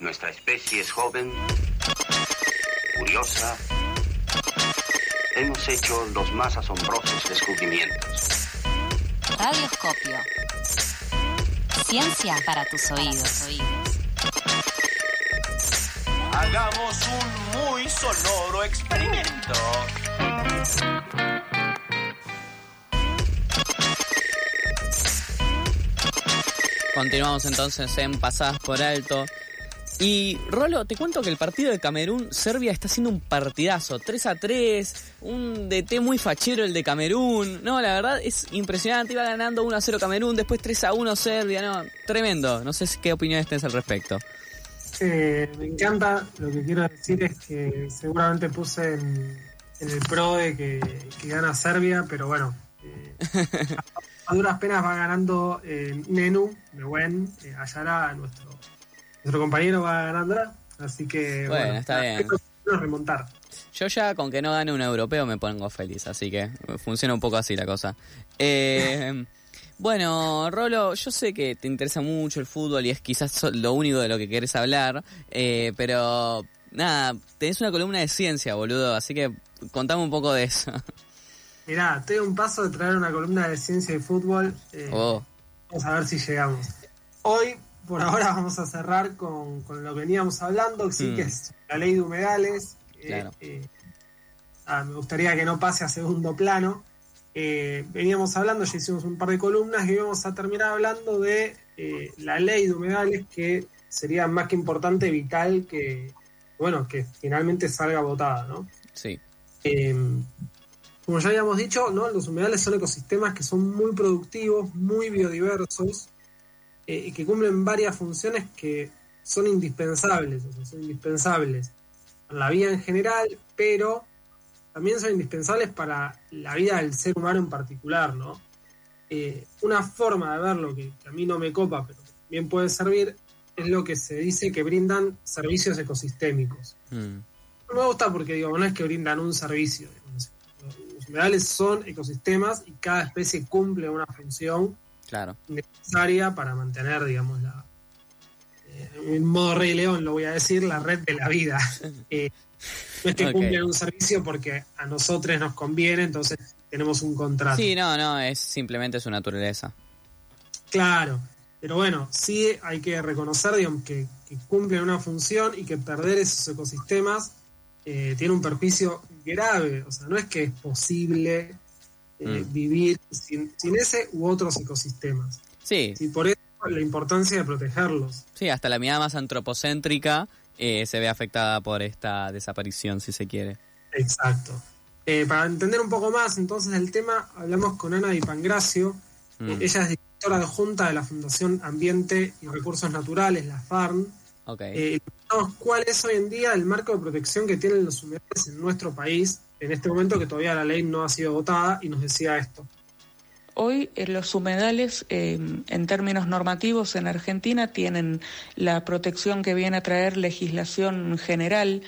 Nuestra especie es joven, curiosa. Hemos hecho los más asombrosos descubrimientos. Radioscopio. Ciencia para tus oídos. Hagamos un muy sonoro experimento. Continuamos entonces en Pasadas por Alto. Y Rolo, te cuento que el partido de Camerún-Serbia está siendo un partidazo. 3 a 3, un DT muy fachero el de Camerún. No, la verdad es impresionante. Iba ganando 1 a 0 Camerún, después 3 a 1 Serbia. No, tremendo. No sé qué opiniones tenés al respecto. Eh, me encanta. Lo que quiero decir es que seguramente puse en, el pro de que, gana Serbia, pero bueno. Eh, a, duras penas va ganando eh, Nenu, Newen, eh, Ayala, nuestro nuestro compañero va ganando, así que bueno, está bien. remontar. Yo ya con que no gane un europeo me pongo feliz, así que funciona un poco así la cosa. Eh, bueno, Rolo, yo sé que te interesa mucho el fútbol y es quizás lo único de lo que querés hablar, eh, pero nada, tenés una columna de ciencia, boludo, así que contame un poco de eso. Mirá, estoy a un paso de traer una columna de ciencia y fútbol. Eh, oh. Vamos a ver si llegamos. Hoy por ahora vamos a cerrar con, lo que veníamos hablando, sí, que mm. es la ley de humedales. Eh, ah, me gustaría que no pase a segundo plano. Eh, veníamos hablando, ya hicimos un par de columnas y vamos a terminar hablando de eh, la ley de humedales que sería más que importante, vital que, bueno, que finalmente salga votada, ¿no? Sí. como ya habíamos dicho, ¿no? los humedales son ecosistemas que son muy productivos, muy biodiversos, eh, que cumplen varias funciones que son indispensables, o sea, son indispensables en la vida en general, pero también son indispensables para la vida del ser humano en particular, ¿no? Eh, una forma de verlo que, a mí no me copa, pero bien puede servir, es lo que se dice que brindan servicios ecosistémicos. Mm. No me gusta porque digo, no es que brindan un servicio. Los humedales son ecosistemas y cada especie cumple una función claro. necesaria para mantener, digamos, la, eh, en modo Rey León lo voy a decir, la red de la vida. Eh, no es que cumplen un servicio porque a nosotros nos conviene, entonces tenemos un contrato. Sí, no, no, es simplemente su naturaleza. Claro, pero bueno, sí hay que reconocer digamos, que, cumplen una función y que perder esos ecosistemas eh, tiene un perjuicio grave. O sea, no es que es posible eh, mm. vivir sin, ese u otros ecosistemas. Sí. Y por eso la importancia de protegerlos. Sí, hasta la mirada más antropocéntrica eh, se ve afectada por esta desaparición, si se quiere. Exacto. Eh, para entender un poco más entonces el tema, hablamos con Ana Di Pangracio. Mm. ella es directora adjunta de la Fundación Ambiente y Recursos Naturales, la FARN. Okay. ¿Cuál es hoy en día el marco de protección que tienen los humedales en nuestro país en este momento que todavía la ley no ha sido votada y nos decía esto. Hoy eh, los humedales, eh, en términos normativos en Argentina, tienen la protección que viene a traer legislación general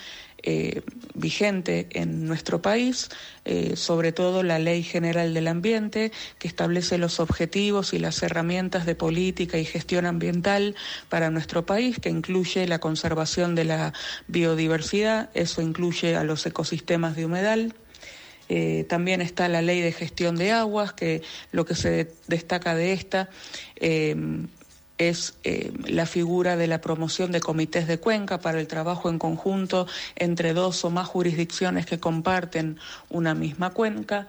eh, vigente en nuestro país, eh, sobre todo la Ley General del Ambiente, que establece los objetivos y las herramientas de política y gestión ambiental para nuestro país, que incluye la conservación de la biodiversidad, eso incluye a los ecosistemas de humedal. Eh, también está la ley de gestión de aguas, que lo que se destaca de esta es eh, la figura de la promoción de comités de cuenca para el trabajo en conjunto entre dos o más jurisdicciones que comparten una misma cuenca.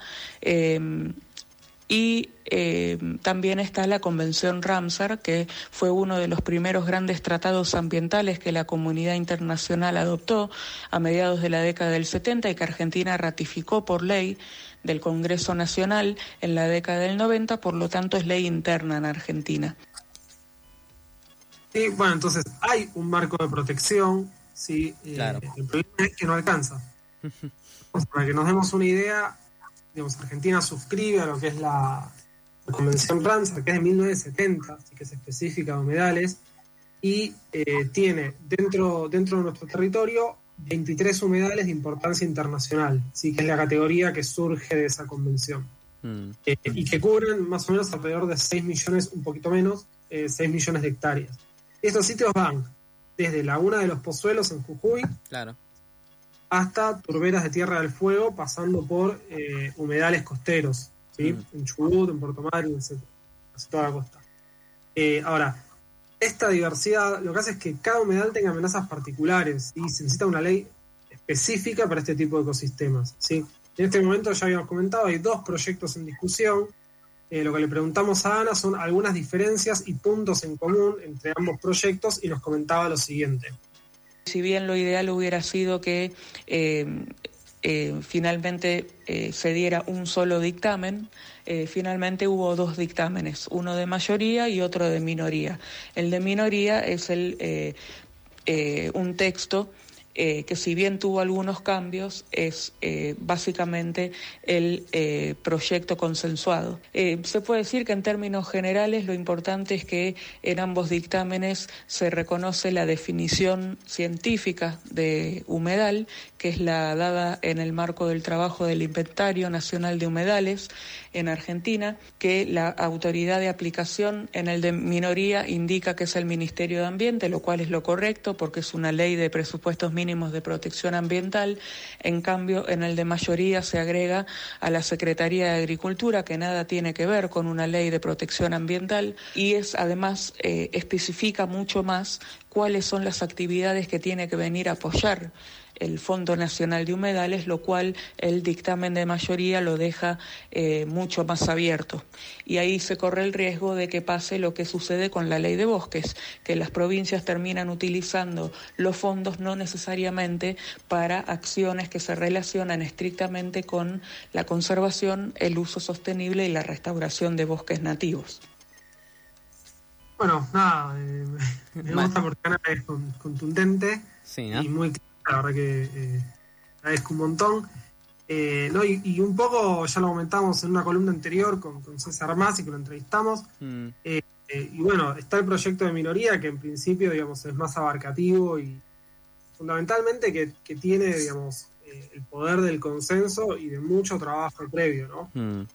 Y em, también está la Convención Ramsar, que fue uno de los primeros grandes tratados ambientales que la comunidad internacional adoptó a mediados de la década del 70 y que Argentina ratificó por ley del Congreso Nacional en la década del 90, por lo tanto es ley interna en Argentina. Sí, bueno, entonces hay un marco de protección, sí. Eh, el problema es que no alcanza. para que nos demos una idea, digamos, Argentina suscribe a lo que es la, Convención Ramsar, que es de 1970, así que es específica de humedales, y eh, tiene dentro, dentro de nuestro territorio 23 humedales de importancia internacional, ¿sí? que es la categoría que surge de esa convención. Mm. Eh, y que cubren más o menos alrededor de 6 millones, un poquito menos, 6 millones de hectáreas estos sitios van desde Laguna de los Pozuelos en Jujuy Claro. Hasta turberas de Tierra del Fuego, pasando por eh, humedales costeros, ¿sí? Mm. en Chubut, en Puerto Madryn, etc. Hacia toda la costa. Eh, ahora, esta diversidad lo que hace es que cada humedal tenga amenazas particulares y se necesita una ley específica para este tipo de ecosistemas. ¿sí? En este momento, ya habíamos comentado, hay dos proyectos en discusión. Eh, lo que le preguntamos a Ana son algunas diferencias y puntos en común entre ambos proyectos y nos comentaba lo siguiente. Si bien lo ideal hubiera sido que eh, eh, finalmente eh, se diera un solo dictamen, finalmente hubo dos dictámenes, uno de mayoría y otro de minoría. El de minoría es el, un texto eh, que si bien tuvo algunos cambios, es eh, básicamente el eh, proyecto consensuado. Se puede decir que en términos generales lo importante es que en ambos dictámenes se reconoce la definición científica de humedal, que es la dada en el marco del trabajo del Inventario Nacional de Humedales en Argentina, que la autoridad de aplicación en el de minoría indica que es el Ministerio de Ambiente, lo cual es lo correcto porque es una ley de presupuestos mínimos de protección ambiental. En cambio, en el de mayoría se agrega a la Secretaría de Agricultura, que nada tiene que ver con una ley de protección ambiental, y es además eh, especifica mucho más cuáles son las actividades que tiene que venir a apoyar el Fondo Nacional de Humedales, lo cual el dictamen de mayoría lo deja eh, mucho más abierto. Y ahí se corre el riesgo de que pase lo que sucede con la ley de bosques, que las provincias terminan utilizando los fondos no necesariamente para acciones que se relacionan estrictamente con la conservación, el uso sostenible y la restauración de bosques nativos. Bueno, nada, eh, me gusta porque Ana es con- contundente Sí, ¿no? y muy clara, la verdad que eh, agradezco un montón. Eh, no, y, y un poco, ya lo comentamos en una columna anterior con, con César Masi, que lo entrevistamos, Mm, eh, y bueno, está el proyecto de minoría, que en principio, digamos, es más abarcativo y fundamentalmente que, que tiene, digamos, eh, el poder del consenso y de mucho trabajo previo, ¿no? mm,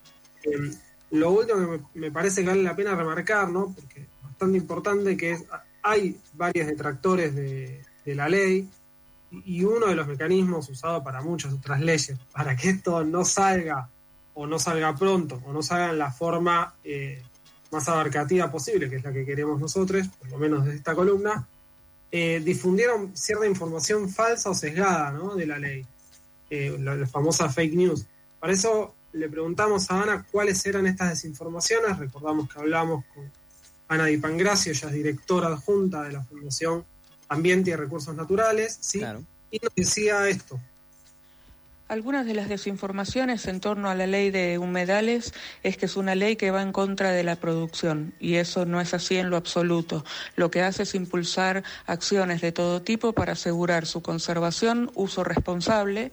Eh, lo último que me, me parece que vale la pena remarcar, ¿no? Porque es bastante importante que es, hay varios detractores de, de la ley y, uno de los mecanismos usados para muchas otras leyes, para que esto no salga o no salga pronto o no salga en la forma eh, más abarcativa posible, que es la que queremos nosotros, por lo menos desde esta columna, eh, difundieron cierta información falsa o sesgada de la ley, eh, la, la famosa fake news. Para eso le preguntamos a Ana cuáles eran estas desinformaciones. Recordamos que hablamos con Ana Di Pangracio, ella es directora adjunta de la Fundación Ambiente y Recursos Naturales, ¿sí? claro. y nos decía esto. Algunas de las desinformaciones en torno a la ley de humedales es que es una ley que va en contra de la producción y eso no es así en lo absoluto. Lo que hace es impulsar acciones de todo tipo para asegurar su conservación, uso responsable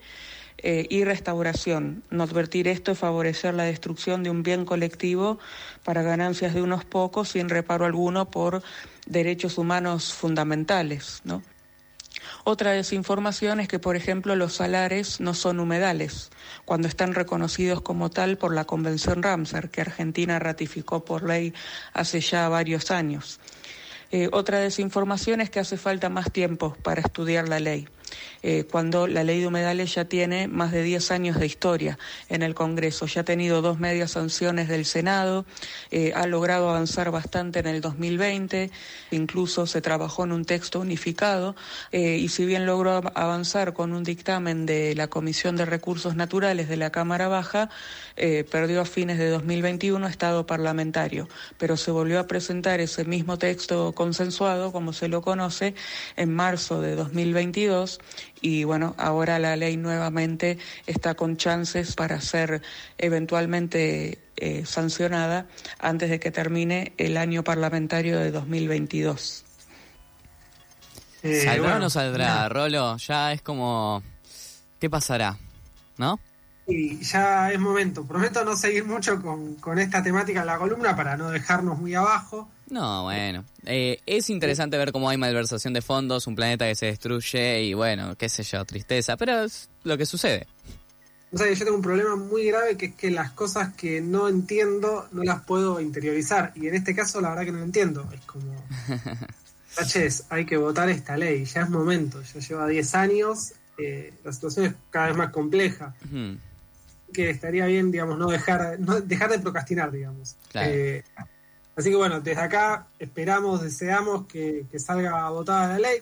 eh, y restauración. No advertir esto es favorecer la destrucción de un bien colectivo para ganancias de unos pocos sin reparo alguno por derechos humanos fundamentales. Otra desinformación es que, por ejemplo, los salares no son humedales, cuando están reconocidos como tal por la Convención Ramsar, que Argentina ratificó por ley hace ya varios años. Eh, otra desinformación es que hace falta más tiempo para estudiar la ley, eh, cuando la ley de humedales ya tiene más de 10 años de historia en el Congreso, ya ha tenido dos medias sanciones del Senado, eh, ha logrado avanzar bastante en el 2020, incluso se trabajó en un texto unificado, y si bien logró av- avanzar con un dictamen de la Comisión de Recursos Naturales de la Cámara Baja, perdió a fines de 2021 estado parlamentario, pero se volvió a presentar ese mismo texto consensuado, como se lo conoce, en marzo de 2022 y bueno, ahora la ley nuevamente está con chances para ser eventualmente eh, sancionada antes de que termine el año parlamentario de 2022. Eh, ¿Saldrá o no saldrá, Rolo? Ya es como... ¿Qué pasará? ¿No? Y ya es momento. Prometo no seguir mucho con, con esta temática en la columna para no dejarnos muy abajo. No, bueno. Eh, es interesante ver cómo hay malversación de fondos, un planeta que se destruye y bueno, qué sé yo, tristeza, pero es lo que sucede. O sea, yo tengo un problema muy grave que es que las cosas que no entiendo no las puedo interiorizar. Y en este caso, la verdad que no lo entiendo. Es como. Taches, hay que votar esta ley, ya es momento, ya lleva 10 años, eh, la situación es cada vez más compleja, Ujú. Que estaría bien, digamos, no dejar, no dejar de procrastinar, digamos. Claro. Eh, así que bueno, desde acá esperamos, deseamos que, que salga votada la ley,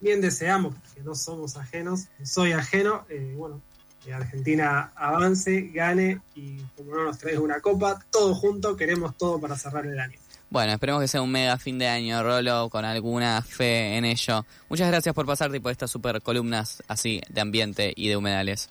bien deseamos, que no somos ajenos, no soy ajeno, eh, bueno, que Argentina avance, gane y como no nos traiga una copa, todo junto, queremos todo para cerrar el año. Bueno, esperemos que sea un mega fin de año, Rolo, con alguna fe en ello. Muchas gracias por pasarte y por estas super columnas así de ambiente y de humedales.